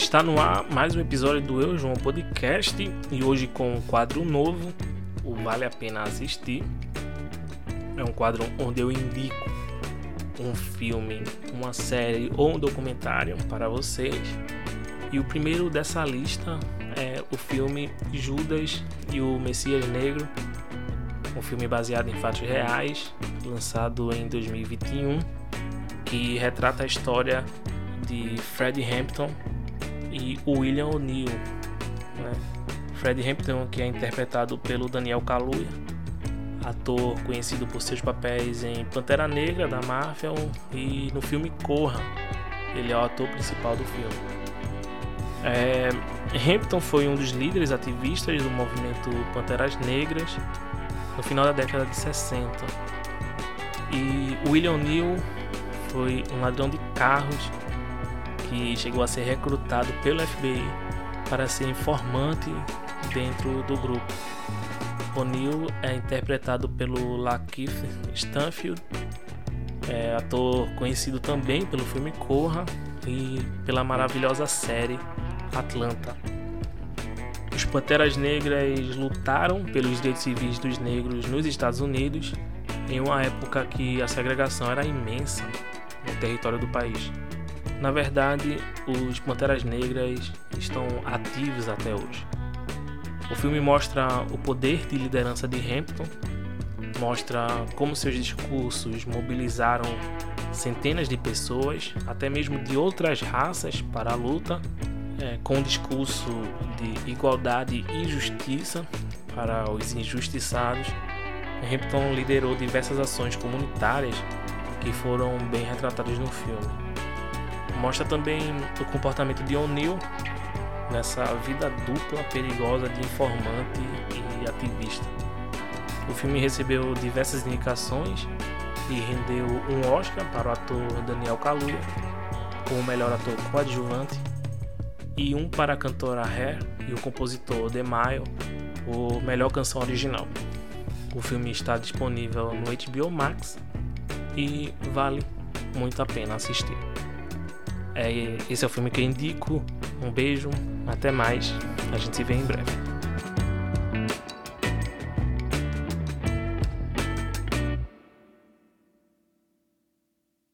Está no ar mais um episódio do Eu João Podcast e hoje com um quadro novo, o Vale a Pena Assistir. É um quadro onde eu indico um filme, uma série ou um documentário para vocês. E o primeiro dessa lista é o filme Judas e o Messias Negro, um filme baseado em fatos reais, lançado em 2021, que retrata a história de Fred Hampton e William O'Neill. Né? Fred Hampton, que é interpretado pelo Daniel Kaluuya, ator conhecido por seus papéis em Pantera Negra da Marvel e no filme Corra. Ele é o ator principal do filme. É, Hampton foi um dos líderes ativistas do movimento Panteras Negras no final da década de 60. E William O'Neill foi um ladrão de carros que chegou a ser recrutado pelo FBI para ser informante dentro do grupo. O'Neill é interpretado pelo Lakeith Stanfield, é ator conhecido também pelo filme Corra e pela maravilhosa série Atlanta. Os Panteras Negras lutaram pelos direitos civis dos negros nos Estados Unidos em uma época que a segregação era imensa no território do país. Na verdade, os Panteras Negras estão ativos até hoje. O filme mostra o poder de liderança de Hampton, mostra como seus discursos mobilizaram centenas de pessoas, até mesmo de outras raças, para a luta, é, com um discurso de igualdade e justiça para os injustiçados. Hampton liderou diversas ações comunitárias que foram bem retratadas no filme. Mostra também o comportamento de O'Neill nessa vida dupla perigosa de informante e ativista. O filme recebeu diversas indicações e rendeu um Oscar para o ator Daniel Kaluuya como melhor ator coadjuvante e um para a cantora Hair e o compositor Demaio por melhor canção original. O filme está disponível no HBO Max e vale muito a pena assistir. É, esse é o filme que eu indico. Um beijo, até mais. A gente se vê em breve.